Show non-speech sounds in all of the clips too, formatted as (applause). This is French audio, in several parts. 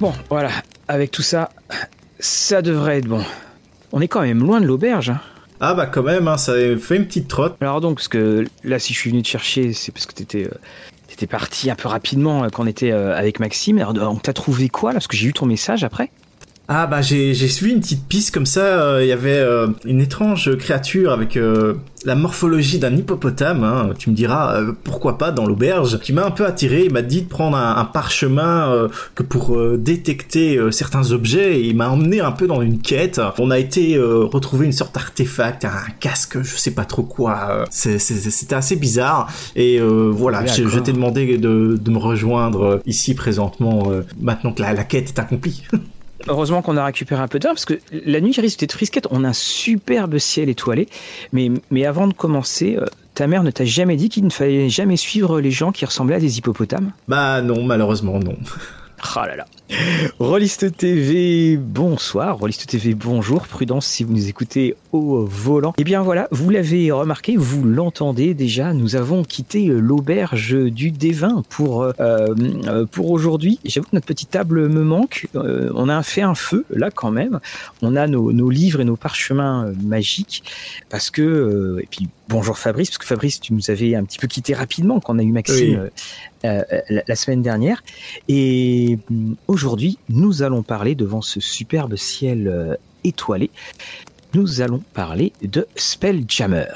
Bon, voilà, avec tout ça, ça devrait être bon. On est quand même loin de l'auberge. Hein. Ah bah quand même, hein, ça fait une petite trotte. Alors donc, parce que là, si je suis venu te chercher, c'est parce que t'étais euh, parti un peu rapidement euh, quand on était euh, avec Maxime. Alors, on t'a trouvé quoi là? Parce que j'ai eu ton message après. Ah bah j'ai suivi une petite piste comme ça. Euh, il y avait euh, une étrange créature avec euh, la morphologie d'un hippopotame. Hein. Tu me diras pourquoi pas dans l'auberge. Qui m'a un peu attiré. Il m'a dit de prendre un, parchemin que pour détecter certains objets. il m'a emmené un peu dans une quête. On a été retrouver une sorte d'artefact, un casque, je sais pas trop quoi. C'était assez bizarre. Et voilà, je, t'ai demandé de, de, me rejoindre ici présentement. maintenant que la, la quête est accomplie. (laughs) Heureusement qu'on a récupéré un peu d'heure parce que la nuit risque d'être frisquette. On a un superbe ciel étoilé. Mais, mais avant de commencer, euh, ta mère ne t'a jamais dit qu'il ne fallait jamais suivre les gens qui ressemblaient à des hippopotames? Bah non, malheureusement non. Ah là là. Rolliste TV, bonsoir. Rolliste TV, bonjour. Prudence si vous nous écoutez au volant. Eh bien voilà, vous l'avez remarqué, vous l'entendez déjà, nous avons quitté l'auberge du Dévin pour, euh, euh, pour aujourd'hui. J'avoue que notre petite table me manque. Euh, on a fait un feu là quand même. On a nos, nos livres et nos parchemins magiques parce que, et puis bonjour Fabrice, parce que Fabrice, tu nous avais un petit peu quitté rapidement quand on a eu Maxime la, la, semaine dernière. Et aujourd'hui, nous allons parler devant ce superbe ciel étoilé nous allons parler de Spelljammer.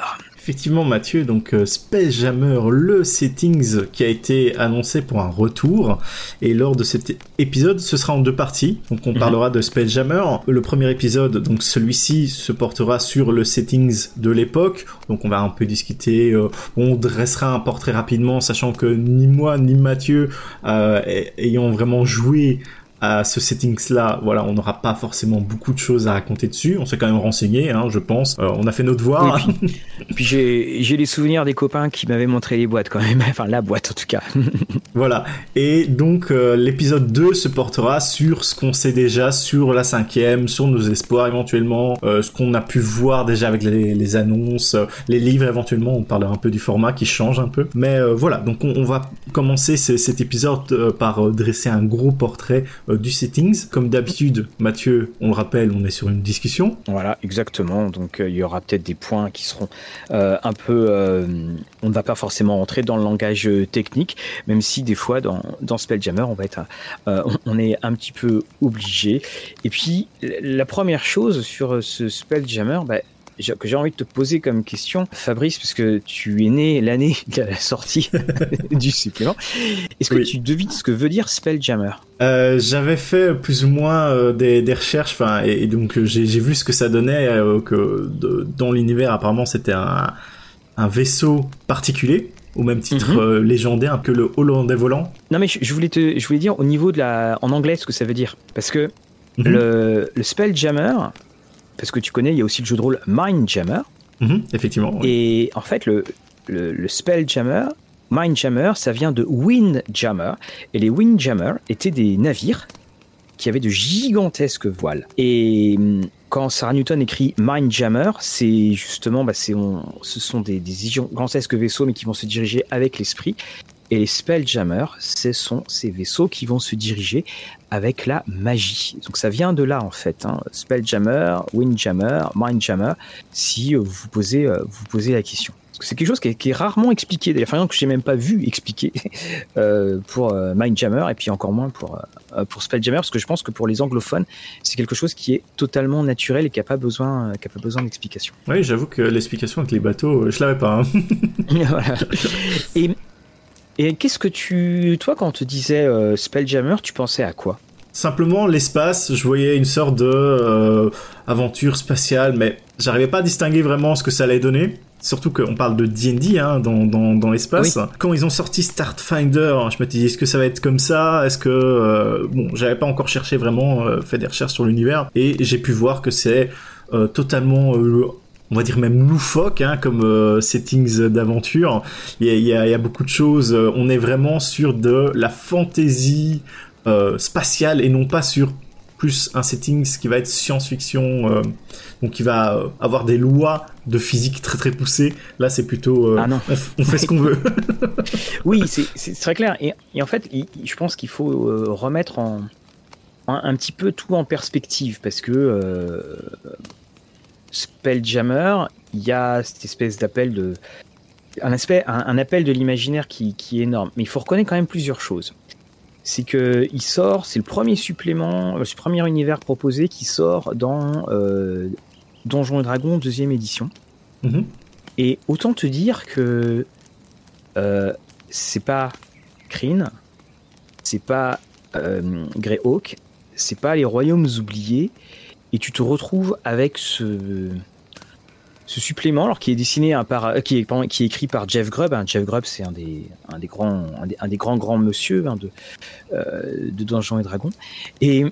Effectivement, Mathieu, donc euh, Spelljammer, le settings qui a été annoncé pour un retour. Et lors de cet épisode, ce sera en deux parties. Donc, on mhm. parlera de Spelljammer. Le premier épisode, donc celui-ci, se portera sur le settings de l'époque. Donc, on va un peu discuter. Euh, on dressera un portrait rapidement, sachant que ni moi ni Mathieu, euh, ayant vraiment joué à ce settings-là, voilà, on n'aura pas forcément beaucoup de choses à raconter dessus. On s'est quand même renseigné, hein, je pense. Euh, on a fait notre devoir. puis, (laughs) j'ai les souvenirs des copains qui m'avaient montré les boîtes quand même. (laughs) Enfin, la boîte en tout cas. (laughs) voilà. Et donc, euh, l'épisode 2 se portera sur ce qu'on sait déjà sur la cinquième, sur nos espoirs éventuellement, euh, ce qu'on a pu voir déjà avec les, annonces, les livres éventuellement. On parlera un peu du format qui change un peu. Mais voilà, donc on, va commencer cet épisode par dresser un gros portrait du settings. Comme d'habitude, Mathieu, on le rappelle, on est sur une discussion. Voilà, exactement. Donc euh, il y aura peut-être des points qui seront euh, un peu... on ne va pas forcément rentrer dans le langage technique, même si des fois dans, dans Spelljammer, on va être... on est un petit peu obligé. Et puis, la première chose sur ce Spelljammer, bah, que j'ai envie de te poser comme question, Fabrice, parce que tu es né l'année (laughs) de la sortie (laughs) du supplément. Est-ce que tu devines ce que veut dire Spelljammer? Euh, J'avais fait plus ou moins euh, des, des, recherches, enfin, et, donc euh, j'ai vu ce que ça donnait, euh, que de, dans l'univers, apparemment, c'était un, un vaisseau particulier au même titre mhm. légendaire que le Hollandais volant. Non mais je, voulais te, je voulais dire au niveau de la, en anglais ce que ça veut dire, parce que mhm. le, le Spelljammer, parce que tu connais, il y a aussi le jeu de rôle Mindjammer. Mhm, effectivement. Et en fait, le, le, le Spelljammer, Mindjammer, ça vient de Windjammer. Et les Windjammer étaient des navires qui avaient de gigantesques voiles. Et hum, quand Sarah Newton écrit Mindjammer, c'est justement, bah, ce sont des, des, gigantesques vaisseaux, mais qui vont se diriger avec l'esprit. Et les Spelljammer, ce sont ces vaisseaux qui vont se diriger avec la magie. Donc ça vient de là en fait. Hein. Spelljammer, Windjammer, Mindjammer, si euh, vous posez, euh, vous posez la question. C'est quelque chose qui est, rarement expliqué, d'ailleurs, enfin, que j'ai même pas vu expliqué (laughs) euh, pour Mindjammer et puis encore moins pour, pour Spelljammer, parce que je pense que pour les anglophones, c'est quelque chose qui est totalement naturel et qui n'a pas besoin, qui a pas besoin d'explication. Oui, j'avoue que l'explication avec les bateaux, je l'avais pas. Hein. (laughs) (laughs) voilà. Et et qu'est-ce que tu, toi, quand on te disait euh, Spelljammer, tu pensais à quoi? Simplement l'espace, je voyais une sorte de euh, aventure spatiale, mais j'arrivais pas à distinguer vraiment ce que ça allait donner. Surtout qu'on parle de D&D hein, dans, dans, dans l'espace. Quand ils ont sorti Starfinder, je me disais est-ce que ça va être comme ça? Est-ce que euh, bon, j'avais pas encore cherché vraiment, fait des recherches sur l'univers, et j'ai pu voir que c'est totalement on va dire même loufoque hein, comme euh, settings d'aventure. Il y, a, beaucoup de choses. Euh, on est vraiment sur de la fantaisie euh, spatiale et non pas sur plus un settings qui va être science-fiction, donc qui va avoir des lois de physique très très poussées. Là, c'est plutôt ah On, fait ce qu'on veut. (laughs) oui, c'est très clair. Et, en fait, je pense qu'il faut remettre en un, petit peu tout en perspective parce que Spelljammer, il y a cette espèce d'appel de un, aspect, un, appel de l'imaginaire qui, qui, est énorme. Mais il faut reconnaître quand même plusieurs choses. C'est que il sort, c'est le premier supplément, le premier univers proposé qui sort dans euh, Donjons et Dragons deuxième édition. Mhm. Et autant te dire que euh, c'est pas Kryn, c'est pas euh, Greyhawk, c'est pas les royaumes oubliés, et tu te retrouves avec ce supplément, alors qui est dessiné par, euh, qui est, écrit par Jeff Grubb. Hein. Jeff Grubb, c'est un des, un des grands, un des, grands grands monsieur hein, de, euh, de Donjons et Dragons. Et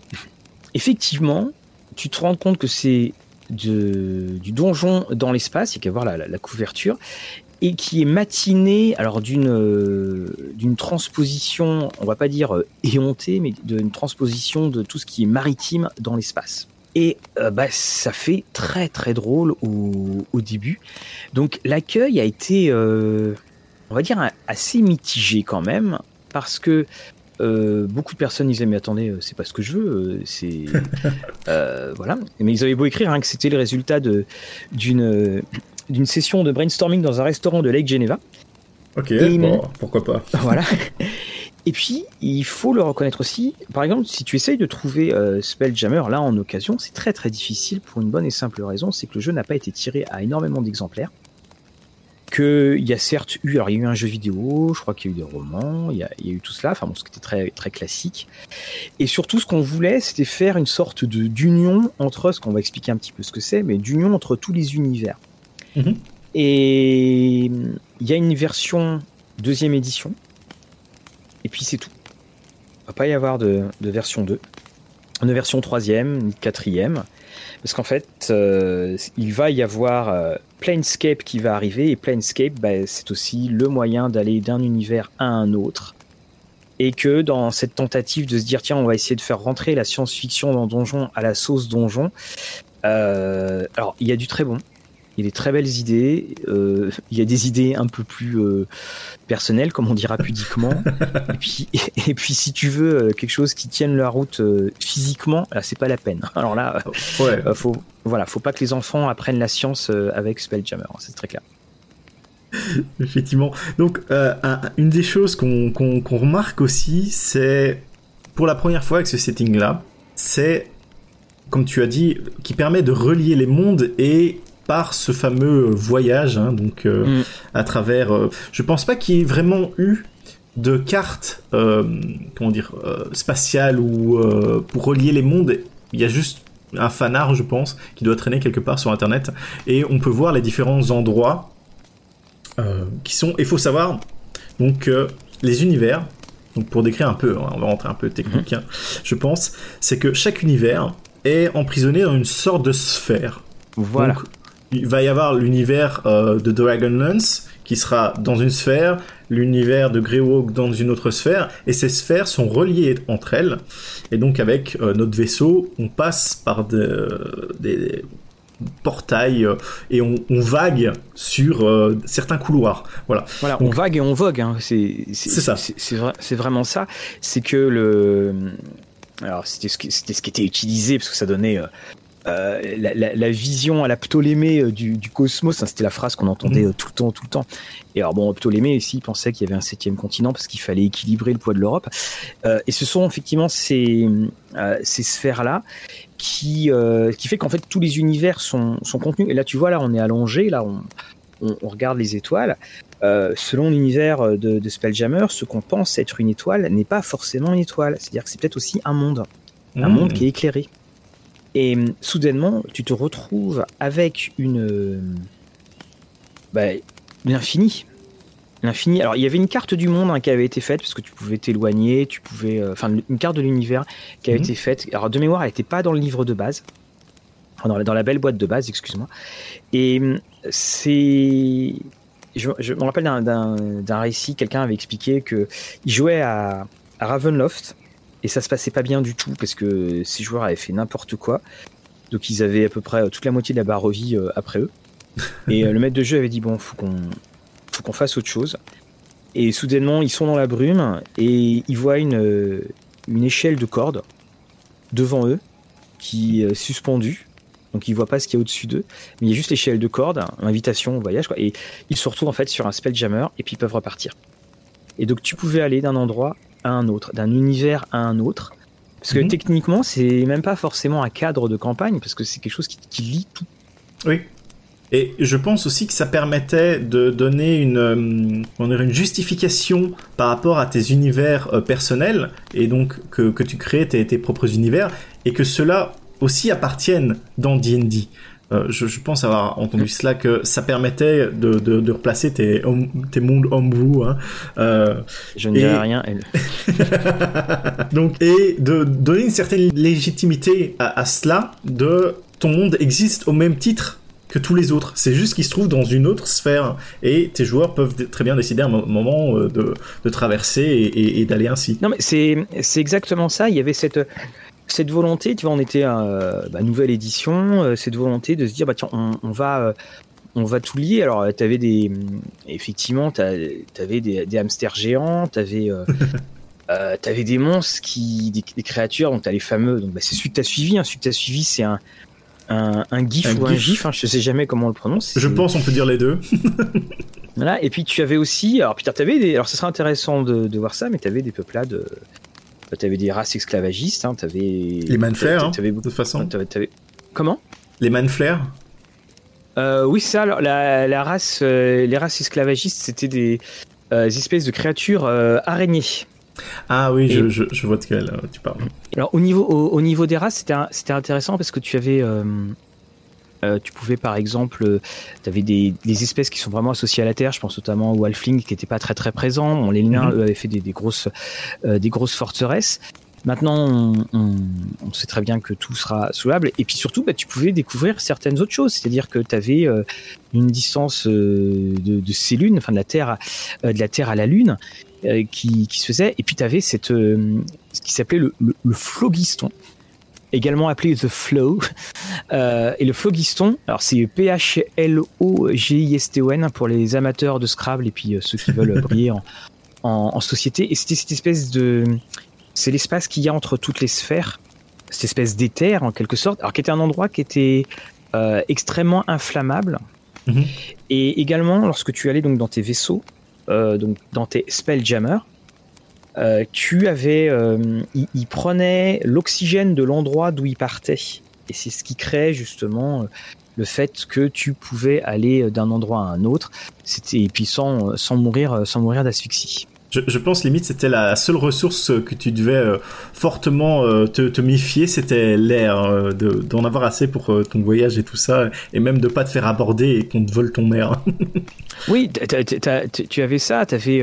effectivement, tu te rends compte que c'est du donjon dans l'espace, il y a qu'à voir la, couverture, et qui est matiné, alors d'une euh, d'une transposition, on va pas dire éhontée, mais d'une transposition de tout ce qui est maritime dans l'espace. Et euh, bah, ça fait très très drôle au, au début. Donc l'accueil a été, euh, on va dire, assez mitigé quand même, parce que euh, beaucoup de personnes disaient mais attendez, c'est pas ce que je veux, c'est (laughs) voilà. Mais ils avaient beau écrire hein, que c'était le résultat de d'une d'une session de brainstorming dans un restaurant de Lake Geneva. Ok, bon, pourquoi pas. Voilà. (laughs) Et puis, il faut le reconnaître aussi, par exemple, si tu essayes de trouver euh, Spelljammer là en occasion, c'est très très difficile pour une bonne et simple raison, c'est que le jeu n'a pas été tiré à énormément d'exemplaires. Qu'il y a certes eu, alors il y a eu un jeu vidéo, je crois qu'il y a eu des romans, il y a, eu tout cela, enfin bon, ce qui était très, très classique. Et surtout, ce qu'on voulait, c'était faire une sorte de d'union entre, ce qu'on va expliquer un petit peu ce que c'est, mais d'union entre tous les univers. Mhm. Et il y a une version deuxième édition et puis c'est tout. Il va pas y avoir de, version 2, de version 3ème, ni 4ème. Parce qu'en fait, euh, il va y avoir euh, Planescape qui va arriver, et Planescape, bah, c'est aussi le moyen d'aller d'un univers à un autre. Et que dans cette tentative de se dire, tiens, on va essayer de faire rentrer la science-fiction dans Donjon à la sauce Donjon, euh, alors il y a du très bon, il y a des très belles idées. Euh, il y a des idées un peu plus euh, personnelles, comme on dira pudiquement. (laughs) et, puis, et, puis, si tu veux euh, quelque chose qui tienne la route physiquement, là, c'est pas la peine. (laughs) Alors là, ouais. faut, voilà, faut pas que les enfants apprennent la science avec Spelljammer. Hein, c'est très clair. (laughs) Effectivement. Donc, une des choses qu'on remarque aussi, c'est pour la première fois avec ce setting-là, c'est comme tu as dit, qui permet de relier les mondes et par ce fameux voyage, hein, donc euh, mm. à travers. Euh, je pense pas qu'il y ait vraiment eu de carte, euh, comment dire, spatiale ou pour relier les mondes. Il y a juste un fanard, je pense, qui doit traîner quelque part sur Internet, et on peut voir les différents endroits qui sont. Il faut savoir donc les univers. Donc pour décrire un peu, hein, on va rentrer un peu technique, mm. hein, je pense, c'est que chaque univers est emprisonné dans une sorte de sphère. Voilà il va y avoir l'univers euh, de Dragonlance qui sera dans une sphère, l'univers de Greywalk dans une autre sphère, et ces sphères sont reliées entre elles. Et donc avec euh, notre vaisseau, on passe par des portails euh, et on, vague sur certains couloirs. Voilà. Voilà, on vague et on vogue. Hein. C'est ça. C'est vraiment ça. C'est que le alors c'était ce, qui, ce qui était utilisé parce que ça donnait euh, la, vision à la Ptolémée euh, du, cosmos, hein, c'était la phrase qu'on entendait mhm. euh, tout le temps, tout le temps. Et alors bon, Ptolémée ici il pensait qu'il y avait un septième continent parce qu'il fallait équilibrer le poids de l'Europe. et ce sont effectivement ces, ces sphères-là qui, qui fait qu'en fait tous les univers sont, sont contenus. Et là tu vois, là on est allongé, là on, on, regarde les étoiles. selon l'univers de, de Spelljammer, ce qu'on pense être une étoile n'est pas forcément une étoile. C'est-à-dire que c'est peut-être aussi un monde, un mmh. monde qui est éclairé. Et hum, soudainement, tu te retrouves avec une. Bah, l'infini. L'infini. Alors, il y avait une carte du monde hein, qui avait été faite, parce que tu pouvais t'éloigner, tu pouvais. Euh, enfin, une carte de l'univers qui avait mhm. été faite. Alors, de mémoire, elle n'était pas dans le livre de base. Dans la, dans la belle boîte de base, excuse-moi. Et hum, c'est. Je, me rappelle d'un récit, quelqu'un avait expliqué qu'il jouait à, à Ravenloft et ça se passait pas bien du tout parce que ces joueurs avaient fait n'importe quoi. Donc ils avaient à peu près toute la moitié de la barre vie euh, après eux. Et euh, le maître de jeu avait dit bon, faut qu'on faut qu'on fasse autre chose. Et soudainement, ils sont dans la brume et ils voient une, euh, une échelle de corde devant eux, qui est suspendu. Donc ils voient pas ce qu'il y a au-dessus d'eux, mais il y a juste l'échelle de corde, invitation au voyage, quoi, et ils se retrouvent en fait sur un spelljammer et puis ils peuvent repartir. Et donc tu pouvais aller d'un endroit à un autre, d'un univers à un autre, parce que Mhm. techniquement c'est même pas forcément un cadre de campagne, parce que c'est quelque chose qui, qui lie tout. Oui. Et je pense aussi que ça permettait de donner une, euh, une justification par rapport à tes univers euh, personnels, et donc que, que tu crées tes, tes propres univers, et que cela aussi appartiennent dans D&D. Euh, je, je pense avoir entendu cela, que ça permettait de, de, de replacer tes, home- tes mondes homebrew, hein, euh, Je ne dirais Et- rien. elle- (laughs) donc, et de donner une certaine légitimité à, à cela, de ton monde existe au même titre que tous les autres. C'est juste qu'il se trouve dans une autre sphère et tes joueurs peuvent très bien décider à un mo- moment euh, de, de traverser et, et- et d'aller ainsi. Non mais c'est exactement ça. Il y avait cette cette volonté, tu vois, on était à euh, bah, nouvelle édition, euh, cette volonté de se dire bah tiens on, on va euh, on va tout lier. Alors tu avais des hum, effectivement tu avais des, des hamsters géants, tu avais (laughs) euh, t'avais des monstres qui des, des créatures donc t'as les fameux donc bah, c'est celui que t'as suivi hein, celui que t'as suivi c'est un un, un gif Un ou un gif. hein, je sais jamais comment on le prononce Je pense on peut dire les deux. (laughs) voilà, et puis tu avais aussi, alors putain, t'avais des, alors ce serait intéressant de, de voir ça, mais t'avais des peuplades, euh, t'avais des races esclavagistes, hein, t'avais Les manflares, hein, de toute façon. comment? Les manflares euh, Oui, ça, alors, la, la race, euh, les races esclavagistes, c'était des, euh, espèces de créatures euh, araignées. Ah oui, je, je, je vois de quel euh, tu parles. Alors au niveau, au, au niveau des races, c'était intéressant parce que tu avais, euh, euh, tu pouvais par exemple, tu avais des, des espèces qui sont vraiment associées à la terre. Je pense notamment au halfling qui n'était pas très très présent. Bon, les nains Mhm. eux, avaient fait des, des grosses, euh, des grosses forteresses. Maintenant, on, on- on sait très bien que tout sera soulable. Et puis surtout, bah, tu pouvais découvrir certaines autres choses. C'est-à-dire que tu avais une distance euh, de, de ces lunes, enfin de la Terre, à- euh, de la Terre à la Lune, euh, qui, qui se faisait. Et puis tu avais cette, euh, ce qui s'appelait le, le, le phlogiston, également appelé The Flow. (laughs) Euh, et le phlogiston, alors c'est P-H-L-O-G-I-S-T-O-N pour les amateurs de Scrabble et puis euh, ceux qui veulent (laughs) briller en, en, en société. Et c'était cette espèce de. C'est l'espace qu'il y a entre toutes les sphères, cette espèce d'éther en quelque sorte, alors qui était un endroit qui était euh, extrêmement inflammable. Mhm. Et également, lorsque tu allais donc dans tes vaisseaux, euh, donc dans tes spelljammers, euh, tu avais, euh, il, il prenait l'oxygène de l'endroit d'où il partait, et c'est ce qui créait justement euh, le fait que tu pouvais aller d'un endroit à un autre, c'était et puis sans sans mourir sans mourir d'asphyxie. Je, je pense limite c'était la seule ressource que tu devais euh, fortement euh, te, te méfier, c'était l'air, euh, de- d'en avoir assez pour euh, ton voyage et tout ça, et même de pas te faire aborder et qu'on te vole ton air. (laughs) Oui, tu avais ça, tu avais,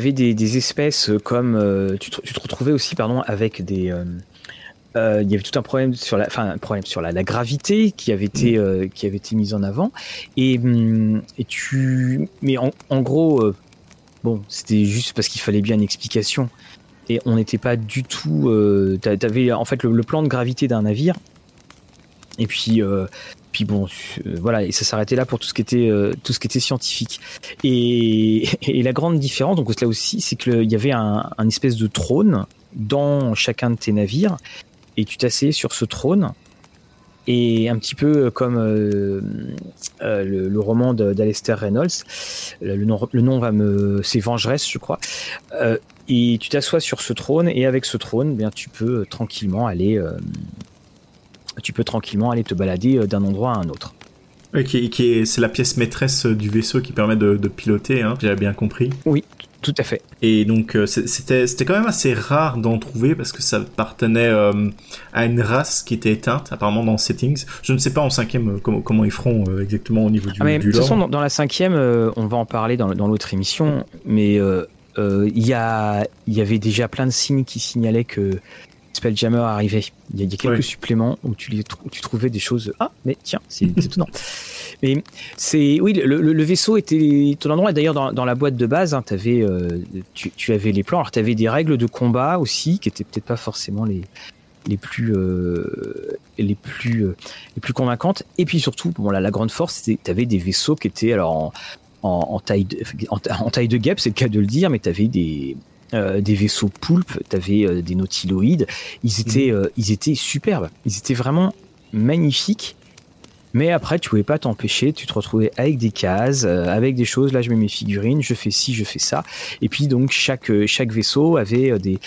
des, des espèces comme. euh, tu, te, tu te retrouvais aussi pardon, avec des. euh, euh, il y avait tout un problème sur la, enfin, un problème sur la, la gravité qui avait été, euh, qui avait été mise en avant. Et, hum, et tu. Mais en, en gros, euh, bon, c'était juste parce qu'il fallait bien une explication. Et on n'était pas du tout. Euh, t'a- T'avais en fait le, le plan de gravité d'un navire. Et puis. Puis bon, euh, voilà, et ça s'arrêtait là pour tout ce qui était euh, tout ce qui était scientifique. Et, la grande différence, donc là aussi, c'est qu'il y avait un, espèce de trône dans chacun de tes navires, et tu t'asseyais sur ce trône. Et un petit peu comme euh, euh, le, roman d'Alester Reynolds, le nom, le nom va me, c'est Vengeresse, je crois. Et tu t'assois sur ce trône, et avec ce trône, eh bien tu peux tranquillement aller, tu peux tranquillement aller te balader euh, d'un endroit à un autre. Ouais, qui, qui est, c'est la pièce maîtresse du vaisseau qui permet de, de piloter, hein, j'avais bien compris. Oui, tout à fait. Et donc euh, c'était c'était quand même assez rare d'en trouver parce que ça appartenait euh, à une race qui était éteinte apparemment dans Settings. Je ne sais pas en cinquième euh, comment, comment ils feront euh, exactement au niveau du, Ah, mais du de toute façon, dans, dans la cinquième, euh, on va en parler dans, dans l'autre émission, mais euh, euh, il y, a, il y avait déjà plein de signes qui signalaient que Spelljammer arrivait. Il y a, il y a quelques suppléments où tu, où trouvais des choses. Ah, mais tiens, (laughs) c'est étonnant. Mais c'est oui, le, le- le vaisseau était ton endroit. Et d'ailleurs, dans, dans la boîte de base, hein, euh, tu, tu avais les plans. Alors, tu avais des règles de combat aussi, qui étaient peut-être pas forcément les les plus euh, les plus euh, les plus convaincantes. Et puis surtout, bon, là, la grande force, c'était tu avais des vaisseaux qui étaient alors en, en, en taille de, en, en taille de guêpe, c'est le cas de le dire, mais tu avais des des vaisseaux poulpes, t'avais des nautiloïdes. Ils étaient, mhm. ils étaient superbes. Ils étaient vraiment magnifiques. Mais après, tu pouvais pas t'empêcher, tu te retrouvais avec des cases, euh, avec des choses. Là, je mets mes figurines, je fais ci, je fais ça. Et puis donc chaque euh, chaque vaisseau avait euh, des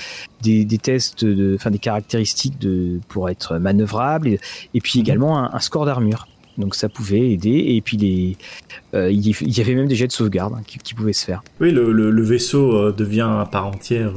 des, des tests, de, enfin des caractéristiques de pour être manœuvrable et, et puis mhm. également un, un score d'armure. Donc ça pouvait aider. Et puis les, euh, il y avait même des jets de sauvegarde hein, qui, pouvaient se faire. Oui, le, le, le vaisseau devient à part entière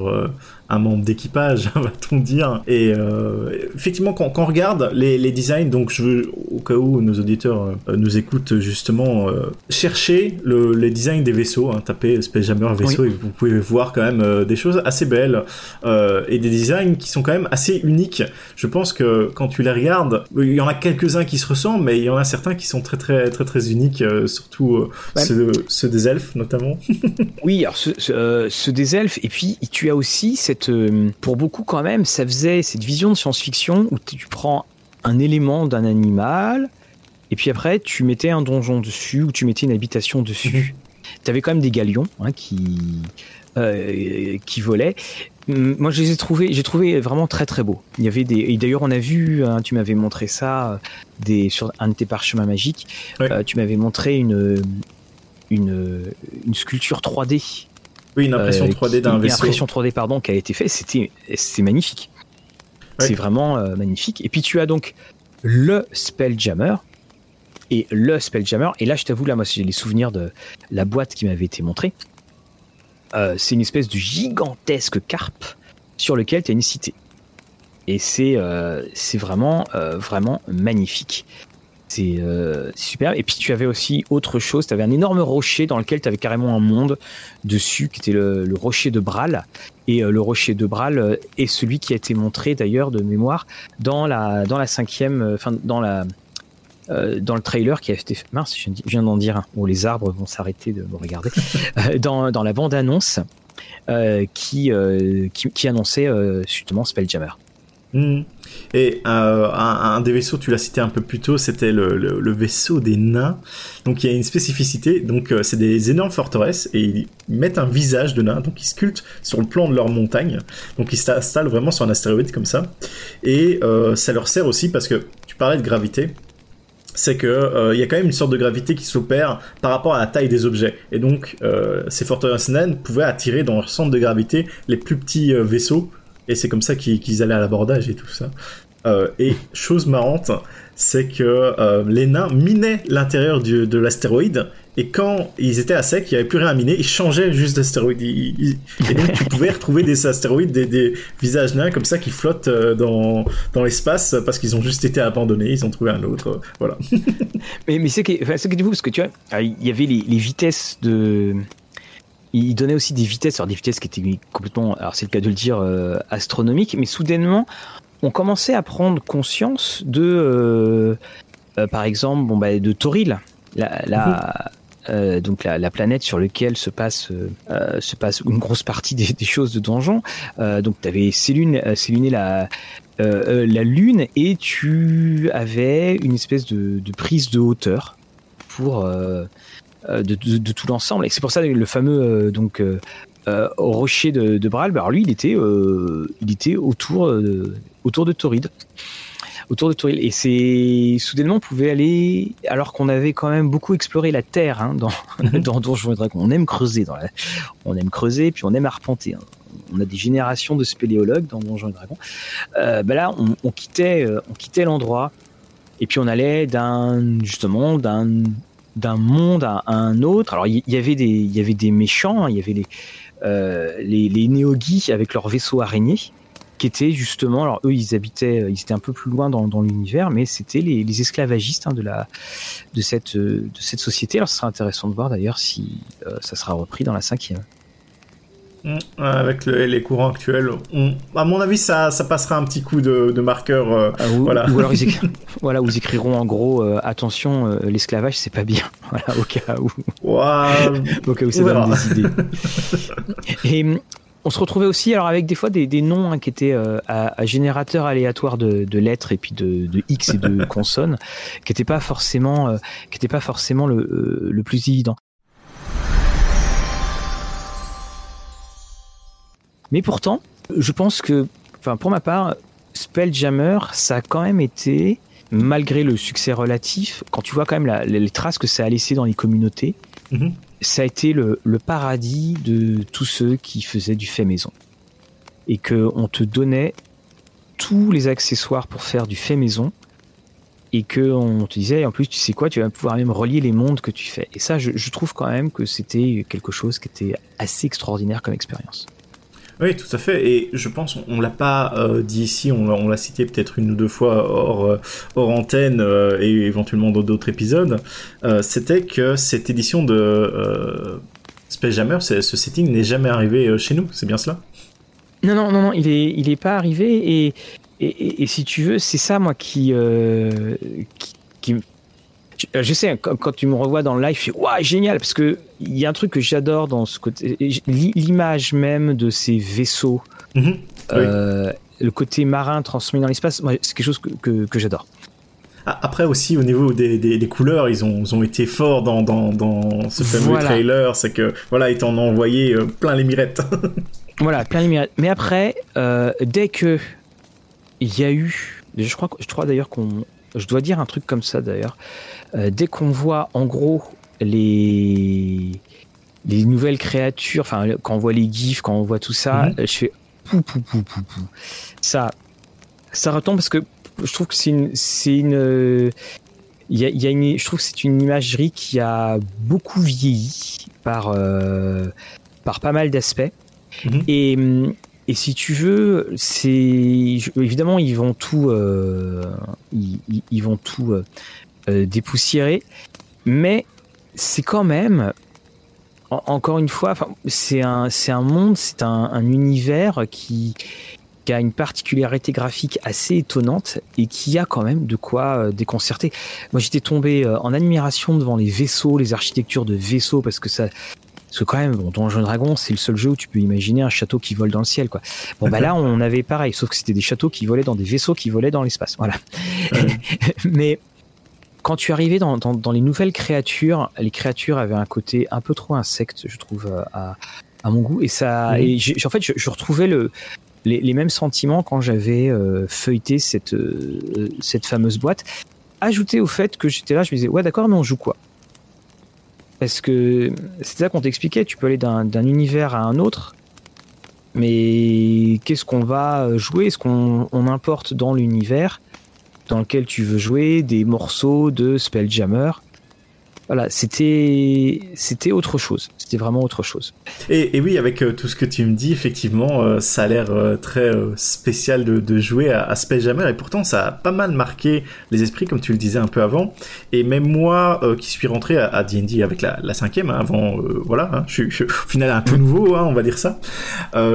un membre d'équipage, (laughs) va-t-on dire. Et euh, effectivement, quand, quand, on regarde les, les, designs, donc je veux, au cas où nos auditeurs euh, nous écoutent justement, euh, chercher le, les designs des vaisseaux, hein, tapez Space Jammer vaisseau et vous pouvez voir quand même des choses assez belles et des designs qui sont quand même assez uniques. Je pense que quand tu les regardes, il y en a quelques-uns qui se ressemblent, mais il y en a certains qui sont très très très très uniques, surtout ceux, ceux, des elfes notamment. (laughs) oui, alors ceux, ceux des elfes, et puis tu as aussi cette euh, pour beaucoup quand même, ça faisait cette vision de science-fiction où tu prends un élément d'un animal et puis après tu mettais un donjon dessus ou tu mettais une habitation dessus. tu avais quand même des galions hein, qui euh, qui volaient. Hum, moi, je les ai trouvés, j'ai trouvé vraiment très très beaux. Il y avait des, et d'ailleurs, on a vu, hein, tu m'avais montré ça, euh, des sur un de tes parchemins magiques. tu m'avais montré une, une une sculpture 3D oui, une impression 3D euh, d'un vaisseau. Une impression 3D, pardon, qui a été faite. C'était, c'est magnifique. C'est vraiment euh, magnifique. Et puis tu as donc le Spelljammer. Et le Spelljammer, et là je t'avoue, là moi j'ai les souvenirs de la boîte qui m'avait été montrée. Euh, c'est une espèce de gigantesque carpe sur lequel tu as une cité. Et c'est c'est vraiment, vraiment magnifique. C'est euh, super. Et puis tu avais aussi autre chose, tu avais un énorme rocher dans lequel tu avais carrément un monde dessus, qui était le, rocher de Bral. Et euh, le rocher de Bral euh, est celui qui a été montré d'ailleurs de mémoire dans la, cinquième, euh, dans le trailer qui a été mince, je viens d'en dire un. Bon, les arbres vont s'arrêter de me regarder. (laughs) dans, la bande annonce qui, qui, qui annonçait justement Spelljammer. Mmh. Et euh, un, des vaisseaux, tu l'as cité un peu plus tôt, c'était le, vaisseau des nains. Donc il y a une spécificité. Donc euh, c'est des énormes forteresses et ils mettent un visage de nain. Donc ils sculptent sur le plan de leur montagne. Donc ils s'installent vraiment sur un astéroïde comme ça. Et euh, ça leur sert aussi parce que tu parlais de gravité c'est que y a quand même une sorte de gravité qui s'opère par rapport à la taille des objets. Et donc ces forteresses naines pouvaient attirer dans leur centre de gravité les plus petits vaisseaux et c'est comme ça qu'ils allaient à l'abordage et tout ça. Euh, et chose marrante, c'est que euh, les nains minaient l'intérieur de l'astéroïde et quand ils étaient à sec, il n'y avait plus rien à miner, ils changeaient juste d'astéroïde. Et donc tu pouvais retrouver des astéroïdes, des, visages nains comme ça qui flottent euh, dans, dans l'espace parce qu'ils ont juste été abandonnés, ils ont trouvé un autre. Voilà. (laughs) mais mais c'est que, enfin, que vous, parce que tu vois, il y avait les vitesses de il donnait aussi des vitesses, alors des vitesses qui étaient complètement, alors c'est le cas de le dire, euh, astronomiques, mais soudainement, on commençait à prendre conscience de, euh, euh, par exemple, bon, bah, de Toril, la, la mhm. donc la, planète sur laquelle se passe, se passe une grosse partie des, choses de donjon. donc tu avais Céluné la, la Lune et tu avais une espèce de, de prise de hauteur pour euh, de, tout l'ensemble. Et c'est pour ça le fameux euh, donc euh, rocher de, de Bral, bah, lui, il était, il était autour, autour de Torrid autour de Toril. Et c'est soudainement on pouvait aller, alors qu'on avait quand même beaucoup exploré la terre hein, dans mhm. (laughs) dans Donjons et Dragons. On aime creuser, dans la... on aime creuser, puis on aime arpenter. Hein. On a des générations de spéléologues dans Donjons et Dragons. Euh, bah là, on, on quittait, on quittait l'endroit, et puis on allait d'un justement d'un d'un monde à, un autre. Alors il y, avait des il y avait des méchants, hein. il y avait les euh, les, les avec leur vaisseau araignée qui étaient justement, alors eux ils habitaient, ils étaient un peu plus loin dans, dans l'univers, mais c'était les, les, esclavagistes hein, de la de cette de cette société. Alors ce sera intéressant de voir d'ailleurs si euh, ça sera repris dans la cinquième. Mm. Avec les courants actuels, à mon avis, ça, ça passera un petit coup de, marqueur. Euh, ah, ou, voilà. ou alors ils, (laughs) voilà, écriront en gros euh, attention, euh, l'esclavage c'est pas bien. (laughs) Voilà, au cas où. (laughs) au cas où ça donne des idées. Et mm, on se retrouvait aussi alors avec des fois des, des noms hein, qui étaient à, générateur aléatoire de, de, lettres et puis de, de X et de consonnes, qui n'étaient pas forcément, qui étaient pas forcément le, le plus évident. Mais pourtant, je pense que, enfin, pour ma part, Spelljammer, ça a quand même été, malgré le succès relatif, quand tu vois quand même les traces que ça a laissé dans les communautés, mhm. ça a été le, paradis de tous ceux qui faisaient du fait maison. Et qu'on te donnait tous les accessoires pour faire du fait maison et que on te disait en plus tu sais quoi tu vas pouvoir même relier les mondes que tu fais et ça je trouve quand même que c'était quelque chose qui était assez extraordinaire comme expérience. Oui, tout à fait. Et je pense, on, l'a pas euh, dit ici, on, l'a cité peut-être une ou deux fois hors, euh, antenne euh, et éventuellement dans d'autres épisodes. C'était que cette édition de Space Jammer, ce setting n'est jamais arrivé chez nous. C'est bien cela? Non, non, non, non. Il est, il est pas arrivé. Et, et, si tu veux, c'est ça moi qui, euh, je sais, quand, tu me revois dans le live, je suis waouh, génial, parce que il y a un truc que j'adore dans ce côté, l'image même de ces vaisseaux, mhm. euh, le côté marin transmis dans l'espace, c'est quelque chose que, que, j'adore. Ah, après aussi au niveau des, des, couleurs, ils ont, ils ont, été forts dans, dans, dans ce fameux trailer, c'est que voilà, ils t'en ont envoyé euh, plein les mirettes. (laughs) voilà, plein les mirettes. Mais après, dès que il y a eu, je crois, je crois d'ailleurs qu'on, je dois dire un truc comme ça d'ailleurs. Euh, dès qu'on voit en gros les les nouvelles créatures, enfin quand on voit les gifs, quand on voit tout ça, mhm. je fais pou pou pou pou pou. Ça ça retombe parce que je trouve que c'est une c'est une il y a, y a, une je trouve que c'est une imagerie qui a beaucoup vieilli par euh, par pas mal d'aspects. Mhm. Et et si tu veux, c'est évidemment ils vont tout, euh, ils, vont tout euh, euh, dépoussiérer, mais c'est quand même encore une fois, c'est un, monde, c'est un, un, univers qui, qui, a une particularité graphique assez étonnante et qui a quand même de quoi déconcerter. Moi, j'étais tombé en admiration devant les vaisseaux, les architectures de vaisseaux, parce que ça, parce que quand même, bon, Donjons Dragon, c'est le seul jeu où tu peux imaginer un château qui vole dans le ciel, quoi. Bon, bah là, on avait pareil, sauf que c'était des châteaux qui volaient dans des vaisseaux qui volaient dans l'espace. Voilà. (laughs) Mais quand tu arrivais dans, dans, dans, les nouvelles créatures, les créatures avaient un côté un peu trop insecte, je trouve, à, à mon goût. Et ça, et en fait, je, retrouvais le, les, les, mêmes sentiments quand j'avais euh, feuilleté cette, euh, cette fameuse boîte. Ajouté au fait que j'étais là, je me disais, ouais, d'accord, mais on joue quoi? Parce que c'est ça qu'on t'expliquait, tu peux aller d'un univers à un autre, mais qu'est-ce qu'on va jouer? Est-ce qu'on importe dans l'univers dans lequel tu veux jouer des morceaux de Spelljammer? Voilà, c'était c'était autre chose. C'était vraiment autre chose. Et, et oui, avec euh, tout ce que tu me dis, effectivement, euh, ça a l'air euh, très spécial de, de, jouer à, à Space Jammer. Et pourtant, ça a pas mal marqué les esprits, comme tu le disais un peu avant. Et même moi, qui suis rentré à D&D avec la, la cinquième, hein, avant, voilà, hein, je, suis au final un peu nouveau, hein, on va dire ça.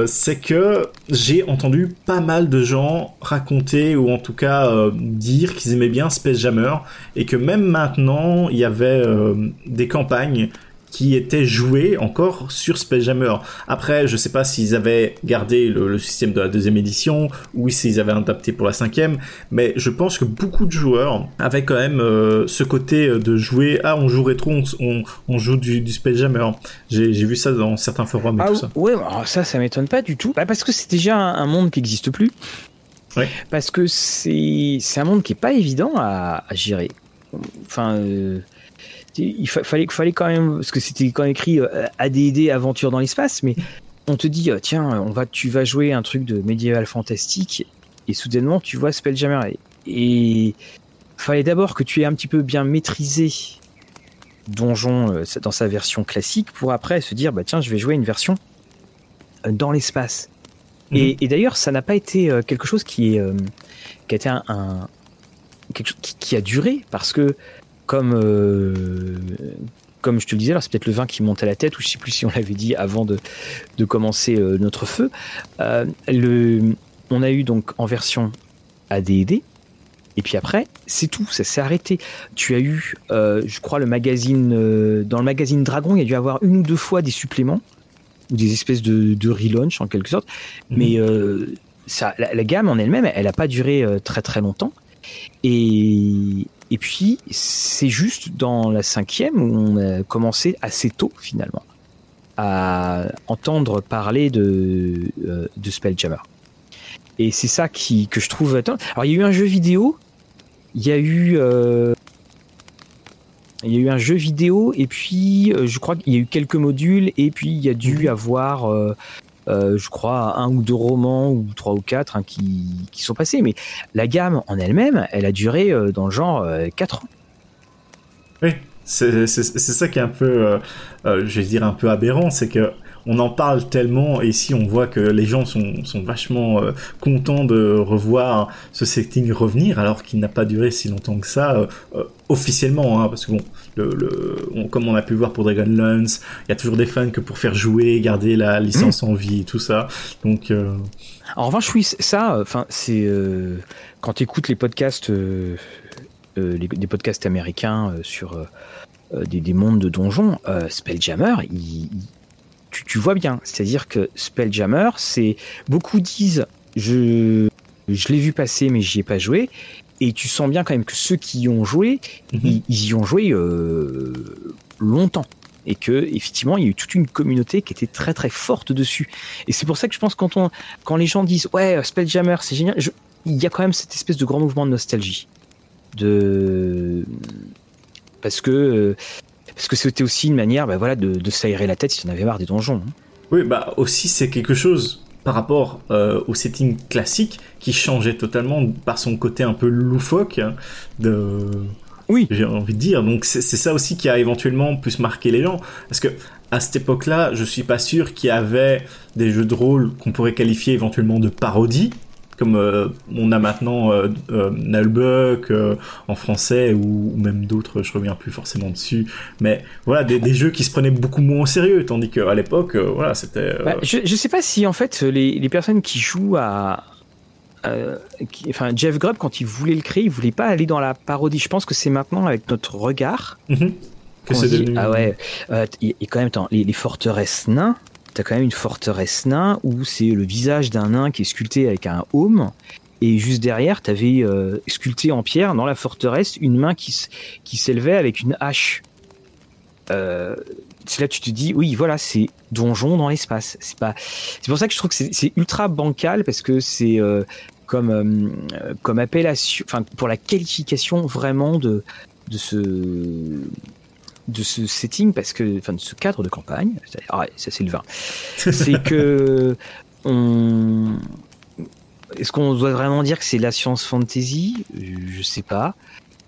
c'est que j'ai entendu pas mal de gens raconter ou en tout cas dire qu'ils aimaient bien Space Jammer et que même maintenant, il y avait euh, des campagnes qui étaient jouées encore sur Spelljammer. Après, je sais pas s'ils avaient gardé le, système de la deuxième édition ou s'ils avaient adapté pour la cinquième, mais je pense que beaucoup de joueurs avaient quand même euh, ce côté de jouer ah on joue rétro, on, on, joue du, du Spelljammer. J'ai vu ça dans certains forums et ah, tout ça. Ouais, ça ça m'étonne pas du tout. Bah, parce que c'est déjà un, monde qui n'existe plus. Parce que c'est un monde qui est pas évident à, à gérer. Enfin, euh, il fallait, fallait quand même, parce que c'était quand écrit euh, ADD aventure dans l'espace, mais on te dit, euh, tiens, on va, tu vas jouer un truc de médiéval fantastique, et soudainement tu vois Spelljammer. Et fallait d'abord que tu aies un petit peu bien maîtrisé Donjon euh, dans sa version classique, pour après se dire, bah tiens, je vais jouer une version dans l'espace. Mhm. Et, d'ailleurs, ça n'a pas été quelque chose qui est, qui a été un, quelque chose qui, a duré, parce que comme euh, comme je te le disais, alors c'est peut-être le vin qui monte à la tête, ou je sais plus si on l'avait dit avant de, de commencer euh, notre feu. Euh, le, on a eu donc en version AD&D, et puis après, c'est tout, ça s'est arrêté. Tu as eu, je crois, le magazine, dans le magazine Dragon, il y a dû avoir une ou deux fois des suppléments, ou des espèces de, de relaunch en quelque sorte, mais ça, la, la, gamme en elle-même, elle n'a pas duré très très longtemps. Et, et puis, c'est juste dans la cinquième où on a commencé assez tôt finalement. à entendre parler de, de Spelljammer. Et c'est ça qui, que je trouve. Alors, il y a eu un jeu vidéo, il y a eu. il y a eu un jeu vidéo et puis je crois qu'il y a eu quelques modules et puis il y a dû mhm. avoir euh, je crois, un ou deux romans ou trois ou quatre hein, qui, qui, sont passés. Mais la gamme en elle-même, elle a duré euh, dans le genre euh, quatre ans. Oui, c'est ça qui est un peu, je vais dire, un peu aberrant, c'est que on en parle tellement et ici on voit que les gens sont, sont vachement contents de revoir ce setting revenir alors qu'il n'a pas duré si longtemps que ça officiellement hein, parce que bon le, comme on a pu voir pour Dragonlance, il y a toujours des fans que pour faire jouer, garder la licence mm. en vie, tout ça. Donc. Euh... En revanche, oui, ça, enfin, c'est euh, quand tu écoutes les podcasts, euh, euh, les, des podcasts américains sur des, des, mondes de donjons, Spelljammer, il, tu, tu, vois bien. C'est-à-dire que Spelljammer, c'est beaucoup disent je je l'ai vu passer mais j'y ai pas joué et tu sens bien quand même que ceux qui y ont joué, mhm. ils, y ont joué euh, longtemps. Et que effectivement, il y a eu toute une communauté qui était très très forte dessus. Et c'est pour ça que je pense quand on, quand les gens disent ouais Spelljammer c'est génial, il y a quand même cette espèce de grand mouvement de nostalgie, de parce que parce que c'était aussi une manière, bah, voilà, de, de s'aérer la tête si tu en avais marre des donjons. Hein. Oui, bah aussi c'est quelque chose par rapport euh, au setting classique qui changeait totalement par son côté un peu loufoque hein, de oui. j'ai envie de dire. Donc c'est ça aussi qui a éventuellement plus marqué les gens. Parce que à cette époque-là je suis pas sûr qu'il y avait des jeux de rôle qu'on pourrait qualifier éventuellement de parodie comme euh, on a maintenant euh, euh Nullbuck euh, en français ou, même d'autres, je reviens plus forcément dessus. Mais voilà, des, jeux qui se prenaient beaucoup moins au sérieux, tandis qu'à l'époque, voilà, c'était. Bah, je, je sais pas si en fait les, les personnes qui jouent à, enfin Jeff Grubb quand il voulait le créer, il voulait pas aller dans la parodie. Je pense que c'est maintenant avec notre regard. Mm-hmm. que c'est devenu... Ah ouais, il y, a quand même les, les forteresses nains t'as quand même une forteresse nain où c'est le visage d'un nain qui est sculpté avec un home. Et juste derrière, t'avais euh, sculpté en pierre dans la forteresse une main qui, qui s'élevait avec une hache. Euh, là tu te dis, oui, voilà, c'est donjon dans l'espace. C'est pas, c'est pour ça que je trouve que c'est ultra bancal parce que c'est euh, comme euh, comme appellation, enfin pour la qualification vraiment de de ce de ce setting parce que enfin de ce cadre de campagne ah ça c'est le vin. (laughs) C'est que on est-ce qu'on doit vraiment dire que c'est la science fantasy? Je sais pas.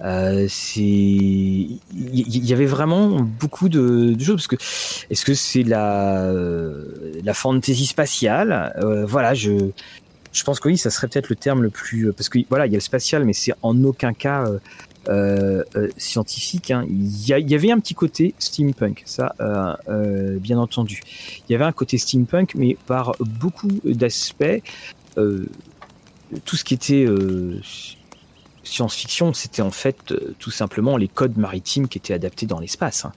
Euh, c'est il y, avait vraiment beaucoup de, choses parce que est-ce que c'est la la fantasy spatiale? Euh, voilà je je pense que oui ça serait peut-être le terme le plus parce que voilà il y a le spatial mais c'est en aucun cas euh, euh, scientifique. Hein. Il, y avait un petit côté steampunk, ça, euh, bien entendu. Il y avait un côté steampunk, mais par beaucoup d'aspects, tout ce qui était science-fiction, c'était en fait tout simplement les codes maritimes qui étaient adaptés dans l'espace. Hein.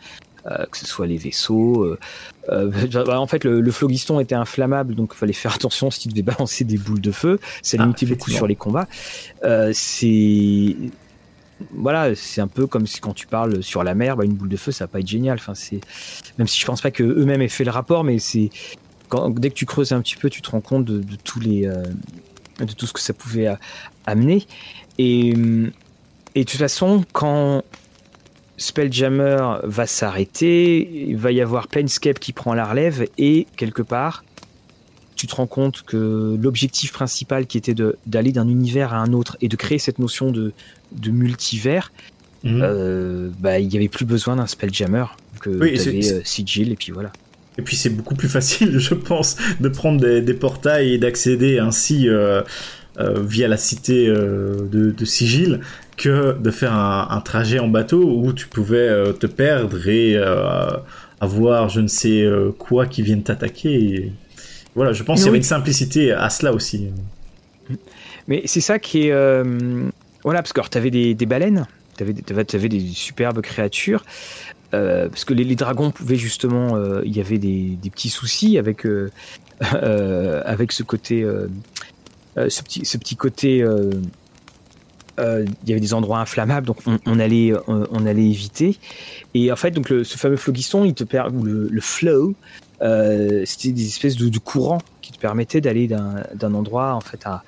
que ce soit les vaisseaux. (laughs) en fait, le, le, phlogiston était inflammable, donc il fallait faire attention si tu devais (laughs) balancer des boules de feu. Ça ah, limitait beaucoup sur les combats. c'est voilà, c'est un peu comme si quand tu parles sur la mer, bah, une boule de feu, ça va pas être génial. Enfin, c'est même si je pense pas que eux-mêmes aient fait le rapport, mais c'est dès que tu creuses un petit peu, tu te rends compte de, tous les euh, de tout ce que ça pouvait amener. Et, et de toute façon, quand Spelljammer va s'arrêter, il va y avoir Planescape qui prend la relève et quelque part, tu te rends compte que l'objectif principal qui était d'aller d'un univers à un autre et de créer cette notion de, de multivers, mhm. euh, bah, il n'y avait plus besoin d'un Spelljammer que oui, euh, Sigil et puis voilà. Et puis c'est beaucoup plus facile, (laughs) je pense, de prendre des, portails et d'accéder ainsi euh, via la cité de, Sigil que de faire un, trajet en bateau où tu pouvais te perdre et avoir je ne sais quoi qui vienne t'attaquer. Voilà, je pense qu'il y avait une simplicité à cela aussi. Mais c'est ça qui est. Euh, voilà, parce que tu avais des, baleines, tu avais, avais, des superbes créatures. Euh, parce que les, dragons pouvaient justement. Euh, il y avait des, petits soucis avec, (laughs) avec ce côté. ce, petit, ce petit côté. il y avait des endroits inflammables, donc on, allait, on, allait éviter. Et en fait, donc ce fameux phlogiston, il te perd, ou le, le flow, c'était des espèces de, de courants qui te permettaient d'aller d'un endroit en fait à,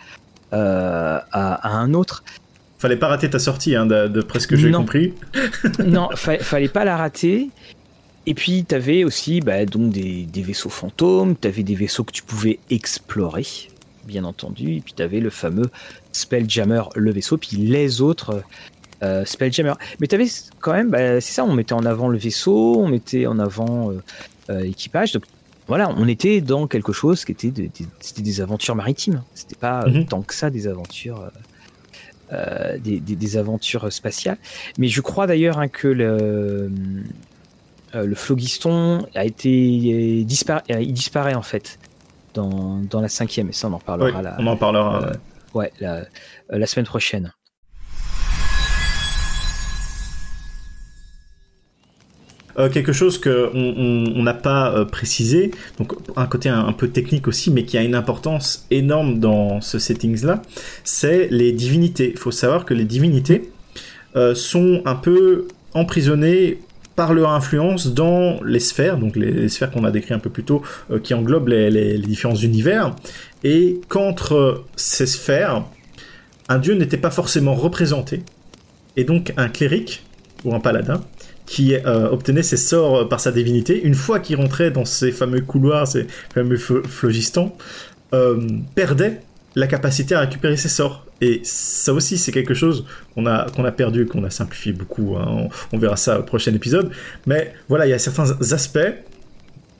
à, un autre. Fallait pas rater ta sortie, hein, de, presque j'ai compris. (laughs) non, (laughs) fallait pas la rater. Et puis, tu avais aussi bah, donc des, vaisseaux fantômes, tu avais des vaisseaux que tu pouvais explorer, bien entendu. Et puis, tu avais le fameux Spelljammer, le vaisseau, puis les autres euh, Spelljammer. Mais tu avais quand même, bah, c'est ça, on mettait en avant le vaisseau, on mettait en avant euh, euh, l'équipage. Donc, voilà, on était dans quelque chose qui était, des aventures maritimes. C'était pas mhm. tant que ça des aventures. des, aventures spatiales. Mais je crois d'ailleurs hein, que le, euh, le phlogiston a été euh, il disparaît en fait dans, dans la cinquième et ça on en parlera. on en parlera. Euh, ouais, la, la, semaine prochaine. Quelque chose que on n'a pas précisé, donc un côté un, peu technique aussi, mais qui a une importance énorme dans ce settings là, c'est les divinités. Il faut savoir que les divinités sont un peu emprisonnées par leur influence dans les sphères, donc les, sphères qu'on a décrites un peu plus tôt, euh, qui englobent les, différents univers, et qu'entre ces sphères, un dieu n'était pas forcément représenté, et donc un cléric, ou un paladin, qui euh, obtenait ses sorts par sa divinité, une fois qu'il rentrait dans ces fameux couloirs, ces fameux phlogistans, euh, perdait la capacité à récupérer ses sorts. Et ça aussi, c'est quelque chose qu'on a, qu'on a perdu, qu'on a simplifié beaucoup. Hein. On, verra ça au prochain épisode. Mais voilà, il y a certains aspects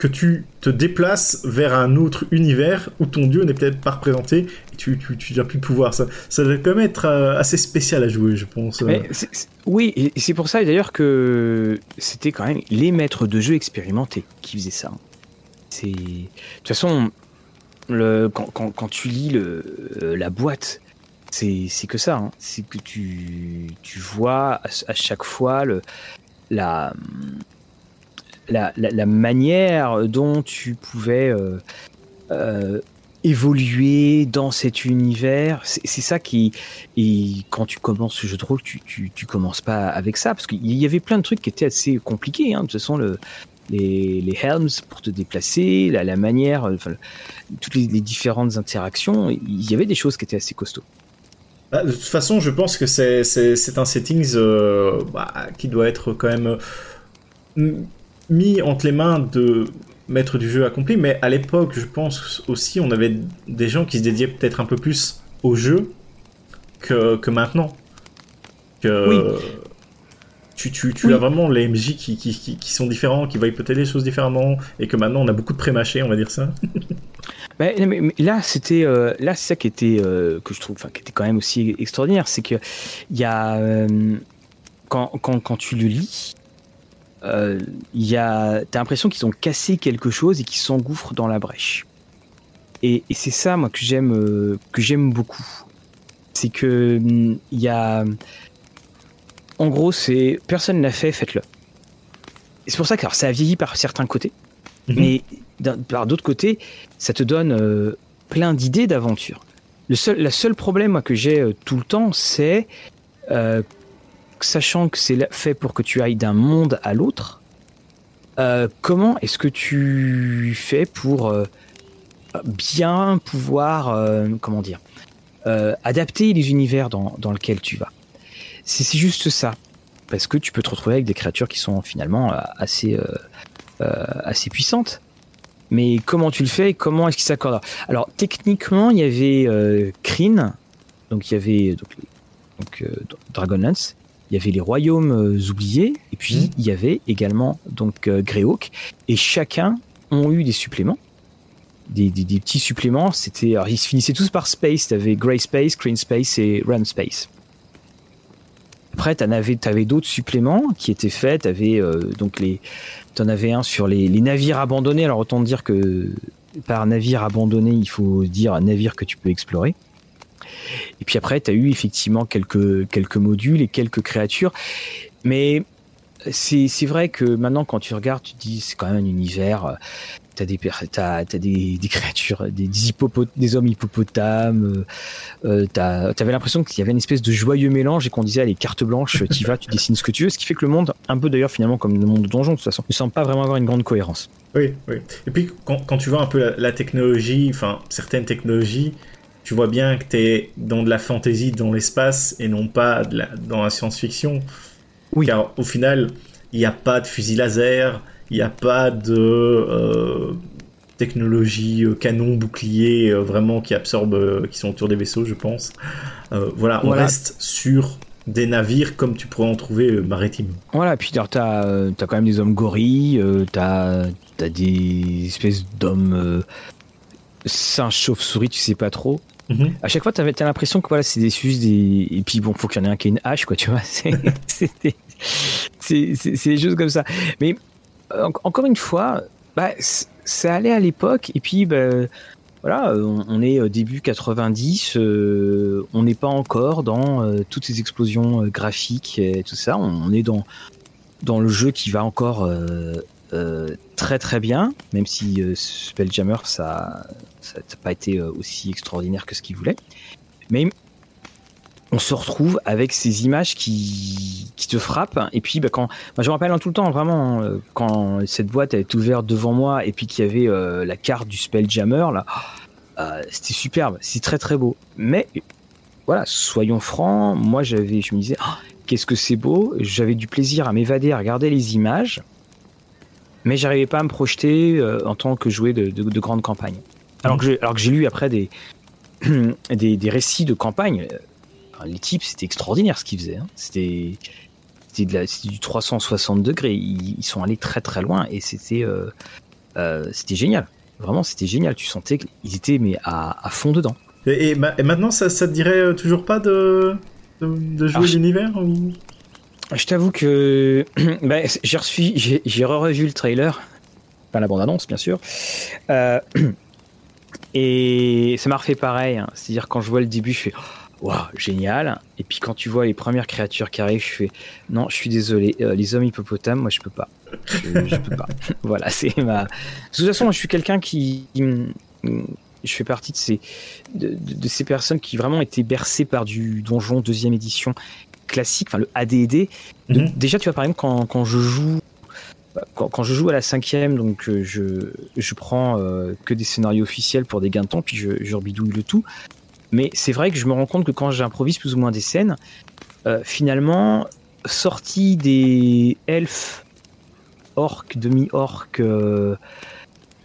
que tu te déplaces vers un autre univers où ton dieu n'est peut-être pas représenté et tu, tu, tu n'as plus de pouvoir. Ça, ça doit quand même être euh, assez spécial à jouer, je pense. oui, c'est pour ça d'ailleurs que c'était quand même les maîtres de jeu expérimentés qui faisaient ça. De toute façon, le, quand, quand, quand, tu lis le, euh, la boîte, c'est que ça. Hein. C'est que tu, tu vois à, chaque fois le, la, la, manière dont tu pouvais euh, euh, évoluer dans cet univers. C'est ça qui. Et quand tu commences ce jeu de rôle, tu, commences pas avec ça. Parce qu'il y avait plein de trucs qui étaient assez compliqués. Hein. De toute façon, le, les, les helms pour te déplacer, la, manière, enfin, toutes les, différentes interactions, il y avait des choses qui étaient assez costauds. Bah, de toute façon, je pense que c'est, un settings euh, bah, qui doit être quand même euh, mis entre les mains de maître du jeu accompli, mais à l'époque, je pense aussi, on avait des gens qui se dédiaient peut-être un peu plus au jeu que, que maintenant. Que, oui tu, tu, as vraiment les MJ qui, qui, qui, sont différents, qui voient peut-être les choses différemment, et que maintenant on a beaucoup de pré-mâchés, on va dire ça. (laughs) mais, là, c'était euh, là, c'est ça qui était euh, que je trouve, enfin, qui était quand même aussi extraordinaire, c'est que il y a euh, quand, quand, quand, tu le lis, il y a, t'as l'impression qu'ils ont cassé quelque chose et qu'ils s'engouffrent dans la brèche. Et, et c'est ça, moi, que j'aime, que j'aime beaucoup. C'est que il y a en gros, c'est personne l'a fait, faites-le. C'est pour ça que ça a vieilli par certains côtés, mhm. mais par d'autres côtés, ça te donne euh, plein d'idées d'aventure. Le seul, la seule problème que j'ai euh, tout le temps, c'est euh, sachant que c'est fait pour que tu ailles d'un monde à l'autre. comment est-ce que tu fais pour bien pouvoir, comment dire, adapter les univers dans, lesquels tu vas? C'est juste ça. Parce que tu peux te retrouver avec des créatures qui sont finalement euh, assez, euh, euh, assez puissantes. Mais comment tu le fais et comment est-ce qu'il s'accorde Alors, techniquement, il y avait euh, Kryn, donc il y avait donc, Dragonlance, il y avait les royaumes oubliés, et puis mhm. il y avait également donc Greyhawk, et chacun ont eu des suppléments. Des, des, petits suppléments, c'était, ils se finissaient tous par Space, tu avais Grey Space, Green Space et Ram Space. Après, tu avais, avais d'autres suppléments qui étaient faits. Avais, euh, donc les, en avais un sur les, navires abandonnés. Alors autant dire que par navire abandonné, il faut dire un navire que tu peux explorer. Et puis après, tu as eu effectivement quelques, quelques modules et quelques créatures. Mais c'est vrai que maintenant, quand tu regardes, tu te dis c'est quand même un univers t'as des t'as des, des créatures des des, hommes hippopotames euh, euh t'avais l'impression qu'il y avait une espèce de joyeux mélange et qu'on disait allez carte blanche tu vas tu dessines ce que tu veux. Ce qui fait que le monde un peu d'ailleurs finalement comme le monde de donjon de toute façon ne semble pas vraiment avoir une grande cohérence. Oui oui. Et puis quand, quand tu vois un peu la, technologie enfin certaines technologies tu vois bien que t'es dans de la fantasy dans l'espace et non pas de la, dans la science-fiction oui car au final il n'y a pas de fusil laser il n'y a pas de euh, technologie euh, canon, bouclier, euh, vraiment qui absorbe, qui sont autour des vaisseaux, je pense. voilà, on reste sur des navires comme tu pourrais en trouver maritimes. Voilà, puis tu as, as, quand même des hommes gorilles, tu as, as, des espèces d'hommes singes chauve-souris, tu sais pas trop. Mhm. À chaque fois, tu as, l'impression que voilà, c'est des sus, des... et puis bon, faut qu'il y en ait un qui ait une hache, quoi, tu vois. (laughs) C'est des choses comme ça. Mais encore une fois, bah, ça allait à l'époque, et puis bah, voilà, on, est début 90, euh, on n'est pas encore dans euh, toutes ces explosions euh, graphiques et tout ça, on, est dans, dans le jeu qui va encore très très bien, même si Spelljammer ça n'a pas été aussi extraordinaire que ce qu'il voulait. Mais on se retrouve avec ces images qui, te frappent. Et puis, bah, quand, je me rappelle en tout le temps, vraiment, euh, quand cette boîte est ouverte devant moi et puis qu'il y avait euh, la carte du Spelljammer, là, euh, c'était superbe, c'est très très beau. Mais voilà, soyons francs, moi j'avais, je me disais, oh, qu'est-ce que c'est beau. J'avais du plaisir à m'évader, à regarder les images, mais j'arrivais pas à me projeter en tant que jouer de, de, de grandes campagnes. Alors que j'ai lu après des, (clears throat) des, des récits de campagne les types, c'était extraordinaire ce qu'ils faisaient. Hein. C'était du 360 degrés. Ils, sont allés très très loin et c'était euh, euh, c'était génial. Vraiment, c'était génial. Tu sentais qu'ils étaient mais à, fond dedans. Et, maintenant, ça, ça te dirait euh, toujours pas de, de, jouer l'univers Je t'avoue que (clears throat) ben, j'ai j'ai revu le trailer, pas la bande annonce bien sûr. (clears throat) et ça m'a refait pareil. Hein. C'est-à-dire quand je vois le début, je fais waouh, génial. Et puis quand tu vois les premières créatures qui arrivent, je fais non, je suis désolé, euh, les hommes hippopotames, moi je peux pas. Je, peux pas. (laughs) voilà, c'est ma. De toute façon, moi je suis quelqu'un qui, je fais partie de ces de, ces personnes qui vraiment étaient bercées par du donjon deuxième édition classique, enfin le AD&D. Mhm. Déjà, tu vois par exemple quand, quand je joue quand, je joue à la cinquième, donc euh, je, je prends euh, que des scénarios officiels pour des gains de temps, puis je, je rebidouille le tout. Mais c'est vrai que je me rends compte que quand j'improvise plus ou moins des scènes, euh, finalement, sorti des elfes, orques, demi-orques, euh,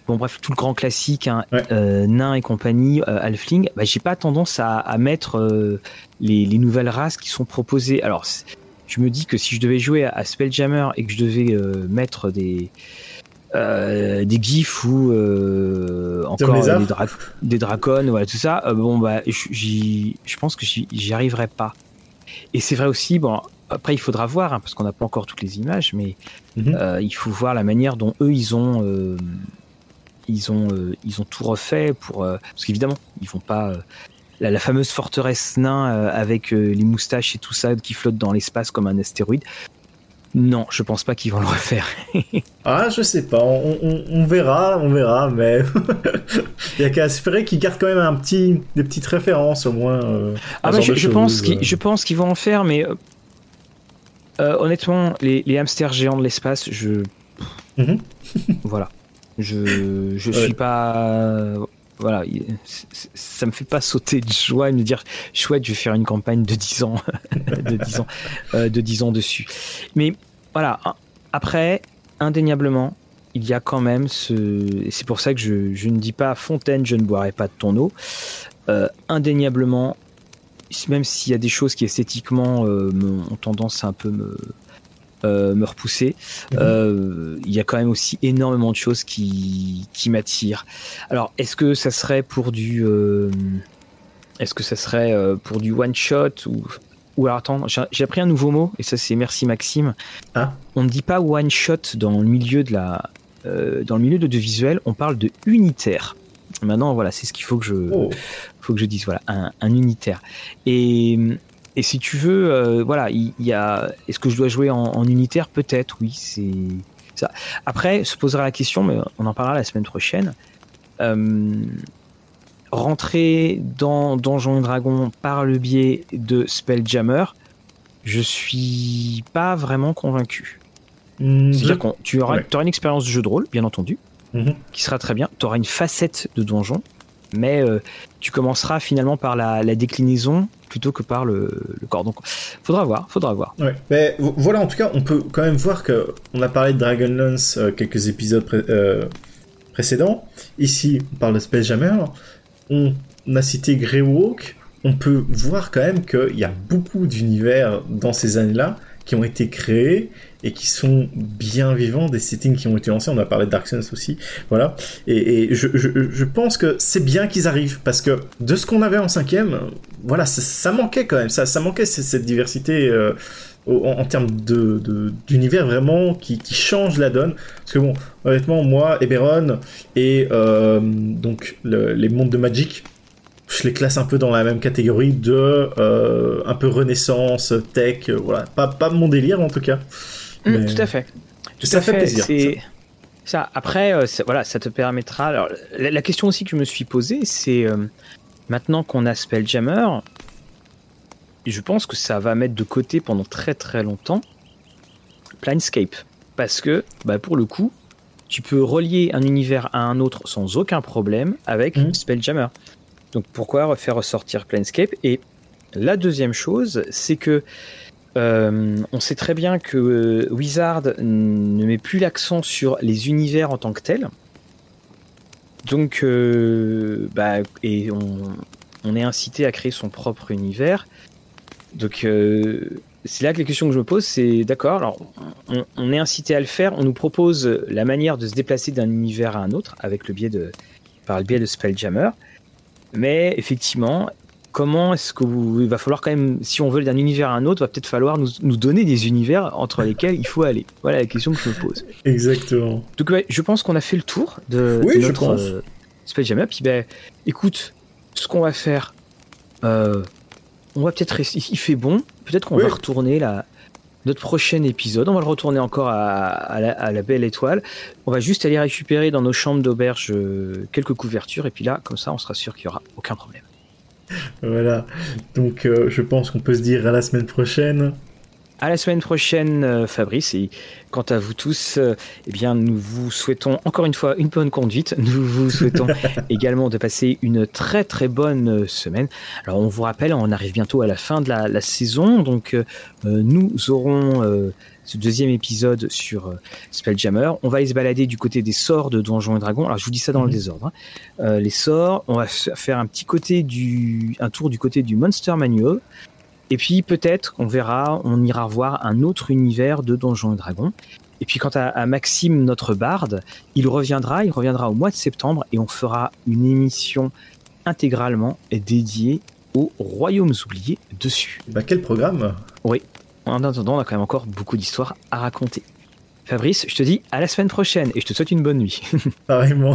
bon bref, tout le grand classique, hein, nains et compagnie, halfling, bah, j'ai pas tendance à, mettre les, nouvelles races qui sont proposées. Alors, je me dis que si je devais jouer à Spelljammer et que je devais mettre des euh, des gifs ou euh, encore des, dra des, dracons, voilà tout ça. Euh, bon bah, je pense que j'y arriverai pas. Et c'est vrai aussi, bon, après il faudra voir hein, parce qu'on n'a pas encore toutes les images, mais mhm. il faut voir la manière dont eux ils ont ils ont ils ont tout refait pour parce qu'évidemment ils vont pas la, la, fameuse forteresse nain avec les moustaches et tout ça qui flotte dans l'espace comme un astéroïde. Non, je pense pas qu'ils vont le refaire. (laughs) ah, je sais pas, on, verra, on verra, mais (laughs) il y a qu'à espérer qu'ils gardent quand même un petit, des petites références au moins. Euh, ah bah, je, pense qu'ils, je pense qu'ils vont en faire, mais euh, euh, honnêtement, les, hamsters géants de l'espace, je, mhm. (laughs) voilà, je, je suis pas, voilà, ça me fait pas sauter de joie et me dire chouette, je vais faire une campagne de 10 ans, (laughs) de 10 ans, de 10 ans dessus. Mais voilà. Après, indéniablement, il y a quand même ce. C'est pour ça que je, je, ne dis pas Fontaine, je ne boirai pas de ton eau. Euh, indéniablement, même s'il y a des choses qui esthétiquement euh, ont tendance à un peu me, euh, me repousser, mhm. il y a quand même aussi énormément de choses qui, qui m'attirent. Alors, est-ce que ça serait pour du. est-ce que ça serait pour du one shot ou ou alors attends, j'ai appris un nouveau mot, et ça c'est merci Maxime. Ah. On ne dit pas one shot dans le milieu de la, euh, dans le milieu de, visuel, on parle de unitaire. Maintenant voilà, c'est ce qu'il faut que je, oh. faut que je dise voilà, un, unitaire. Et et si tu veux, voilà, il y, a. Est-ce que je dois jouer en, unitaire? Peut-être, oui. C'est ça. Après, se posera la question, mais on en parlera la semaine prochaine. rentrer dans Donjons et Dragons par le biais de Spelljammer, je suis pas vraiment convaincu. Mm, C'est-à-dire que tu auras, une expérience de jeu de rôle, bien entendu, mhm. qui sera très bien. Tu auras une facette de donjon, mais euh, tu commenceras finalement par la, déclinaison plutôt que par le, corps. Donc, faudra voir, faudra voir. Mais voilà, en tout cas, on peut quand même voir que on a parlé de Dragonlance euh, quelques épisodes euh, précédents. Ici, on parle de Spelljammer. On a cité Greywalk on peut voir quand même qu'il y a beaucoup d'univers dans ces années-là qui ont été créés et qui sont bien vivants, des settings qui ont été lancés. On a parlé de Dark Souls aussi, voilà. Et, je, pense que c'est bien qu'ils arrivent parce que de ce qu'on avait en cinquième, voilà, ça, manquait quand même, ça, manquait cette, diversité. Euh, en, termes d'univers vraiment qui, change la donne. Parce que bon, honnêtement, moi, Eberron et euh, donc les mondes de Magic, je les classe un peu dans la même catégorie de euh, un peu renaissance, tech, voilà. Pas mon délire en tout cas. Mm, tout à fait. Tout ça fait, plaisir. Ça. Après, euh, voilà, ça te permettra. Alors, la, question aussi que je me suis posée, c'est maintenant qu'on a Spelljammer, je pense que ça va mettre de côté pendant très très longtemps Planescape. Parce que, bah, pour le coup, tu peux relier un univers à un autre sans aucun problème avec mm. Spelljammer. Donc pourquoi faire ressortir Planescape? Et la deuxième chose, c'est que euh, on sait très bien que euh, Wizard ne met plus l'accent sur les univers en tant que tels. Donc, euh, bah, et on, est incité à créer son propre univers. Donc, c'est là que la question que je me pose, c'est d'accord. Alors, on, on, est incité à le faire. On nous propose la manière de se déplacer d'un univers à un autre avec le biais de, par le biais de Spelljammer. Mais effectivement, comment est-ce que vous, il va falloir quand même, si on veut d'un univers à un autre, va peut-être falloir nous, donner des univers entre lesquels il faut aller. Voilà la question que je me pose. Exactement. Donc ouais, je pense qu'on a fait le tour de, notre euh, Space Jam. Puis ben, écoute, ce qu'on va faire, euh, on va peut-être rester. Il fait bon. Peut-être qu'on va retourner là notre prochain épisode. On va le retourner encore à, la, belle étoile. On va juste aller récupérer dans nos chambres d'auberge euh, quelques couvertures et puis là, comme ça, on sera sûr qu'il n'y aura aucun problème. Voilà. Donc, euh, je pense qu'on peut se dire à la semaine prochaine. À la semaine prochaine, euh, Fabrice. Et quant à vous tous, euh, eh bien, nous vous souhaitons encore une fois une bonne conduite. (laughs) Nous vous souhaitons (laughs) également de passer une très très bonne euh, semaine. Alors, on vous rappelle, on arrive bientôt à la fin de la, saison. Donc, nous aurons ce deuxième épisode sur Spelljammer. On va aller se balader du côté des sorts de Donjons et Dragons. Alors je vous dis ça dans le mhm. désordre. Hein. les sorts, on va faire un petit côté du, un tour du côté du Monster Manual. Et puis peut-être qu'on verra, on ira voir un autre univers de Donjons et Dragons. Et puis quant à, Maxime, notre barde, il reviendra, il reviendra au mois de septembre et on fera une émission intégralement dédiée aux royaumes oubliés dessus. Bah quel programme? Oui. En attendant, on a quand même encore beaucoup d'histoires à raconter. Fabrice, je te dis à la semaine prochaine et je te souhaite une bonne nuit. (laughs) Pareillement.